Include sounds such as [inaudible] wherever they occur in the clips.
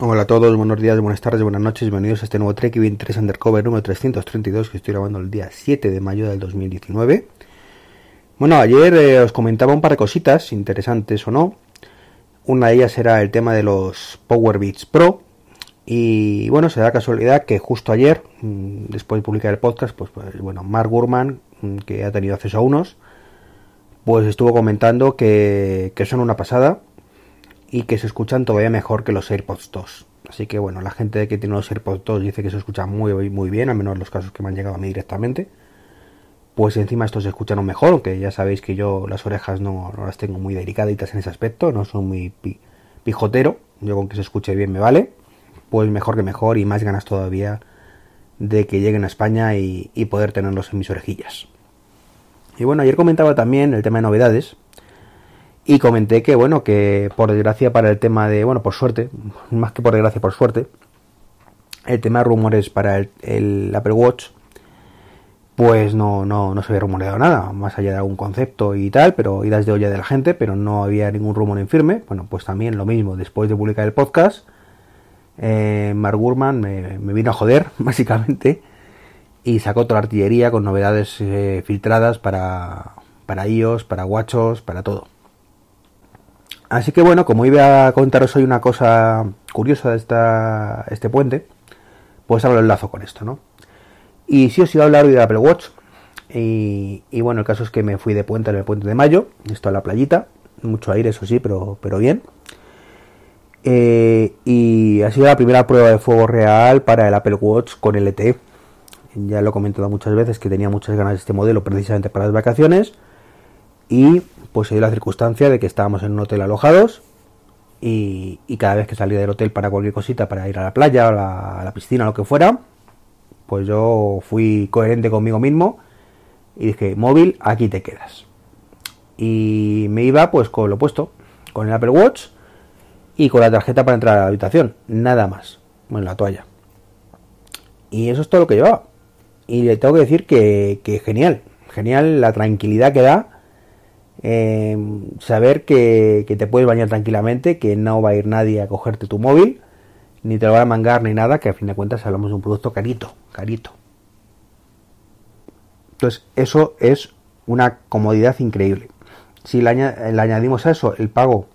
Hola a todos, buenos días, buenas tardes, buenas noches, bienvenidos a este nuevo Trek 23 Undercover número 332 que estoy grabando el día 7 de mayo del 2019. Bueno, ayer eh, os comentaba un par de cositas, interesantes o no. Una de ellas era el tema de los Power Beats Pro. Y bueno, se da casualidad que justo ayer, mm, después de publicar el podcast, pues, pues bueno, Mark Gurman, mm, que ha tenido acceso a unos, pues estuvo comentando que son una pasada y que se escuchan todavía mejor que los AirPods 2. Así que bueno, la gente que tiene los AirPods 2 dice que se escucha muy muy bien, al menos los casos que me han llegado a mí directamente. Pues encima estos se escuchan mejor, aunque ya sabéis que yo las orejas no, las tengo muy delicaditas en ese aspecto, no son muy pijotero, yo con que se escuche bien me vale. Pues mejor que mejor y más ganas todavía de que lleguen a España y, y poder tenerlos en mis orejillas. Y bueno, ayer comentaba también el tema de novedades, y comenté que, bueno, que por desgracia para el tema de, bueno, por suerte, más que por desgracia, por suerte, el tema de rumores para el, Apple Watch, pues no, no, no se había rumoreado nada, más allá de algún concepto y tal, pero idas de olla de la gente, pero no había ningún rumor en firme. Bueno, pues también lo mismo, después de publicar el podcast, eh, Mark Gurman me, vino a joder, [laughs] básicamente, y sacó toda la artillería con novedades eh, filtradas para, para iOS, para Watchos, para todo. Así que bueno, como iba a contaros hoy una cosa curiosa de esta, este puente, pues ahora lo enlazo con esto, ¿no? Y sí os iba a hablar hoy de Apple Watch. Y, bueno, el caso es que me fui de puente en el puente de mayo, esto a la playita, mucho aire, eso sí, pero, pero bien. Eh, y ha sido la primera prueba de fuego real para el Apple Watch con LTE. Ya lo he comentado muchas veces que tenía muchas ganas de este modelo precisamente para las vacaciones. Y pues se dio la circunstancia de que estábamos en un hotel alojados y, cada vez que salía del hotel para cualquier cosita, para ir a la playa, a la, piscina, lo que fuera, pues yo fui coherente conmigo mismo y dije, móvil, aquí te quedas. Y me iba pues con lo puesto, con el Apple Watch y con la tarjeta para entrar a la habitación, nada más, bueno, la toalla. Y eso es todo lo que llevaba. Y le tengo que decir que, que genial, genial la tranquilidad que da eh, saber que, te puedes bañar tranquilamente, que no va a ir nadie a cogerte tu móvil, ni te lo va a mangar ni nada, que a fin de cuentas hablamos de un producto carito, carito. Entonces, eso es una comodidad increíble. Si le, añadimos a eso el pago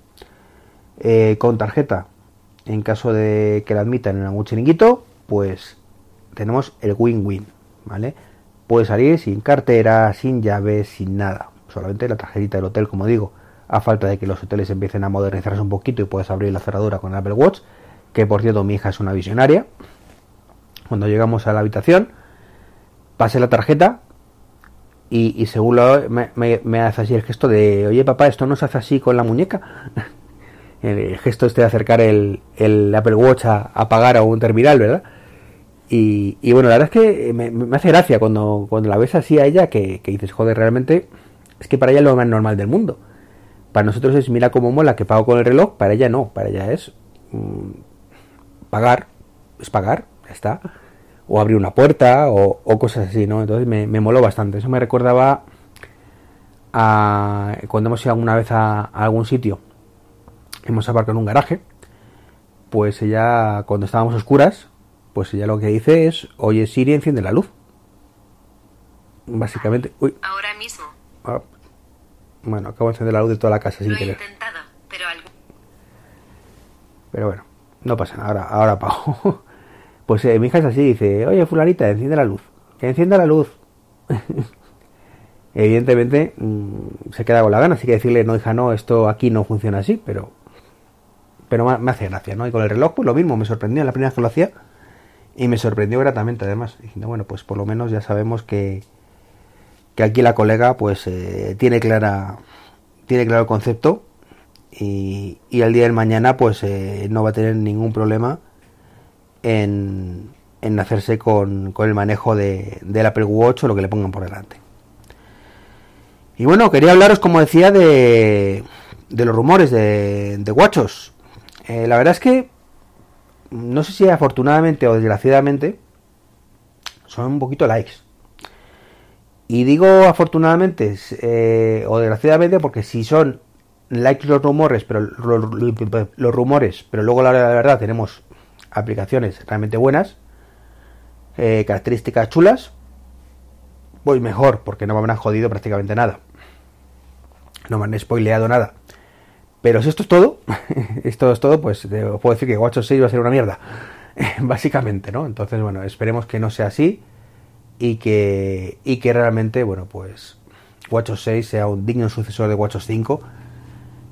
eh, con tarjeta, en caso de que la admitan en algún chiringuito, pues tenemos el win-win, ¿vale? Puede salir sin cartera, sin llaves, sin nada solamente la tarjetita del hotel, como digo, a falta de que los hoteles empiecen a modernizarse un poquito y puedas abrir la cerradura con el Apple Watch, que por cierto mi hija es una visionaria. Cuando llegamos a la habitación, pasé la tarjeta y, según lo, me, hace así el gesto de, oye papá, esto no se hace así con la muñeca. [laughs] el gesto este de acercar el, Apple Watch a, a pagar a un terminal, ¿verdad? Y, bueno, la verdad es que me, hace gracia cuando, cuando la ves así a ella que, que dices, joder, realmente es que para ella es lo más normal del mundo. Para nosotros es mira cómo mola que pago con el reloj, para ella no, para ella es mm, pagar, es pagar, ya está. O abrir una puerta o, cosas así, ¿no? Entonces me, me, moló bastante. Eso me recordaba a cuando hemos ido alguna vez a, algún sitio, hemos aparcado en un garaje, pues ella, cuando estábamos oscuras, pues ella lo que dice es, oye Siri, enciende la luz. Básicamente, uy. Ahora mismo. Ah, bueno, acabo de encender la luz de toda la casa sin querer. pero... bueno, no pasa nada, ahora, ahora apago. [laughs] pues eh, mi hija es así, dice, oye fulanita, enciende la luz. Que encienda la luz. [laughs] Evidentemente mm, se queda con la gana, así que decirle, no hija, no, esto aquí no funciona así, pero pero me hace gracia, ¿no? Y con el reloj, pues lo mismo, me sorprendió la primera vez que lo hacía y me sorprendió gratamente además, diciendo, bueno, pues por lo menos ya sabemos que, que aquí la colega pues eh, tiene clara tiene claro el concepto y, y el día del mañana pues eh, no va a tener ningún problema en, en hacerse con, con el manejo de, del Apple Watch o lo que le pongan por delante. Y bueno, quería hablaros, como decía, de, de los rumores de, Watchos. Eh, la verdad es que, no sé si afortunadamente o desgraciadamente, son un poquito likes. Y digo afortunadamente eh, o desgraciadamente porque si son likes los rumores, pero los, rumores, pero luego la, verdad tenemos aplicaciones realmente buenas, eh, características chulas, voy mejor porque no me habrán jodido prácticamente nada. No me han spoileado nada. Pero si esto es todo, [laughs] esto es todo, pues puedo decir que WatchOS 6 va a ser una mierda. [laughs] Básicamente, ¿no? Entonces, bueno, esperemos que no sea así y que, y que realmente, bueno, pues WatchOS 6 sea un digno sucesor de WatchOS 5,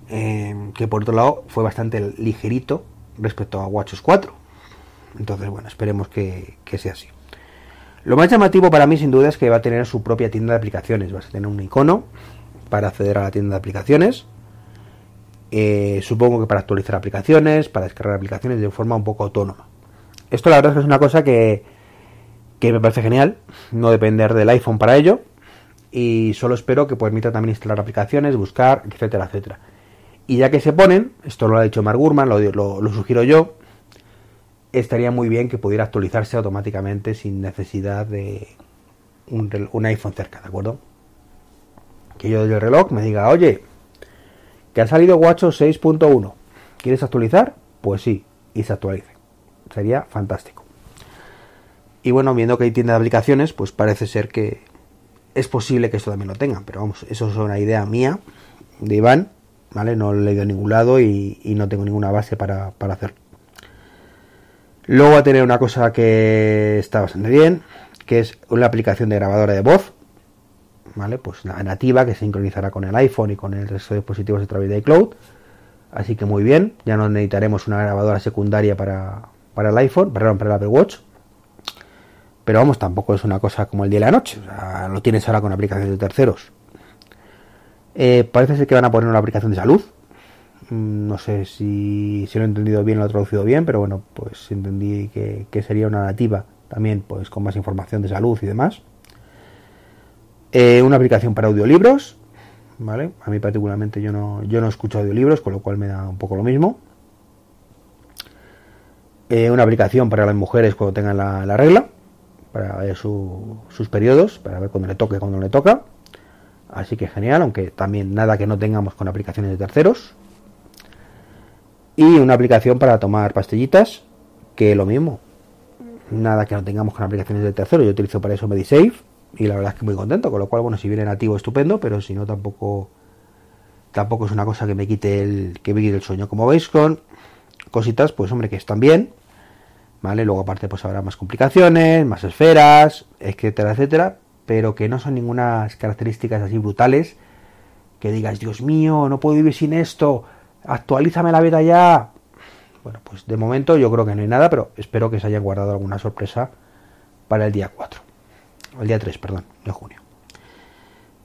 eh, que por otro lado fue bastante ligerito respecto a WatchOS 4. Entonces, bueno, esperemos que, que sea así. Lo más llamativo para mí sin duda es que va a tener su propia tienda de aplicaciones. Vas a tener un icono para acceder a la tienda de aplicaciones. Eh, supongo que para actualizar aplicaciones, para descargar aplicaciones de forma un poco autónoma. Esto la verdad es que es una cosa que, que me parece genial, no depender del iPhone para ello. Y solo espero que permita también instalar aplicaciones, buscar, etcétera, etcétera. Y ya que se ponen, esto lo ha dicho Mark Gurman, lo, sugiero yo, estaría muy bien que pudiera actualizarse automáticamente sin necesidad de un, un iPhone cerca, ¿de acuerdo? Que yo desde el reloj me diga, oye, que ha salido WatchOS 6.1, ¿quieres actualizar? Pues sí, y se actualice. Sería fantástico. Y bueno, viendo que hay tienda de aplicaciones, pues parece ser que es posible que esto también lo tengan, pero vamos, eso es una idea mía de Iván, ¿vale? No lo he leído en ningún lado y, no tengo ninguna base para, para hacerlo. Luego va a tener una cosa que está bastante bien, que es una aplicación de grabadora de voz, ¿vale? Pues la nativa que sincronizará con el iPhone y con el resto de dispositivos a través de iCloud. Así que muy bien, ya no necesitaremos una grabadora secundaria para, para el iPhone, perdón, para el Apple Watch. Pero vamos, tampoco es una cosa como el día y la noche, o sea, lo tienes ahora con aplicaciones de terceros. Eh, parece ser que van a poner una aplicación de salud, Mm, no sé si, si lo he entendido bien, lo he traducido bien, pero bueno, pues entendí que, sería una nativa también, pues con más información de salud y demás. Eh, una aplicación para audiolibros, ¿vale? A mí particularmente yo no, yo no escucho audiolibros, con lo cual me da un poco lo mismo. Eh, una aplicación para las mujeres cuando tengan la, regla, para ver sus periodos, para ver cuando le toque, cuando no le toca. Así que genial, aunque también nada que no tengamos con aplicaciones de terceros y una aplicación para tomar pastillitas, que lo mismo. Nada que no tengamos con aplicaciones de tercero. Yo utilizo para eso MediSafe y la verdad es que muy contento. Con lo cual, bueno, si viene nativo, estupendo, pero si no, tampoco tampoco es una cosa que me quite el que me quite el sueño. Como veis, con cositas, pues hombre, que están bien. ¿Vale? Luego aparte pues habrá más complicaciones, más esferas, etcétera, etcétera, pero que no son ninguna características así brutales que digas, Dios mío, no puedo vivir sin esto, actualízame la beta ya. Bueno, pues de momento yo creo que no hay nada, pero espero que se haya guardado alguna sorpresa para el día 4. El día 3, perdón, de junio.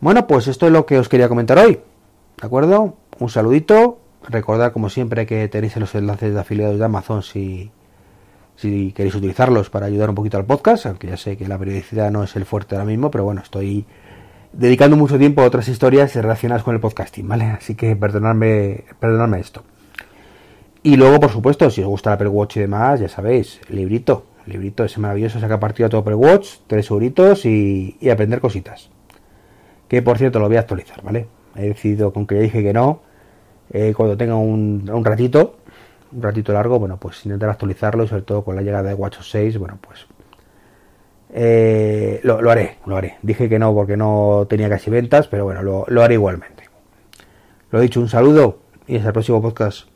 Bueno, pues esto es lo que os quería comentar hoy. ¿De acuerdo? Un saludito. Recordad, como siempre, que tenéis los enlaces de afiliados de Amazon si, si queréis utilizarlos para ayudar un poquito al podcast, aunque ya sé que la periodicidad no es el fuerte ahora mismo, pero bueno, estoy dedicando mucho tiempo a otras historias relacionadas con el podcasting, ¿vale? Así que perdonadme, perdonadme esto. Y luego, por supuesto, si os gusta el Apple Watch y demás, ya sabéis, el librito, el librito ese maravilloso, saca partido a todo Apple Watch, tres euritos y, aprender cositas. Que por cierto lo voy a actualizar, ¿vale? He decidido, con que ya dije que no, eh, cuando tenga un, un, ratito, un ratito largo, bueno, pues intentar actualizarlo y sobre todo con la llegada de WatchOS 6, bueno, pues eh, lo, haré, lo haré. Dije que no porque no tenía casi ventas, pero bueno, lo, lo haré igualmente. Lo he dicho, un saludo y hasta el próximo podcast.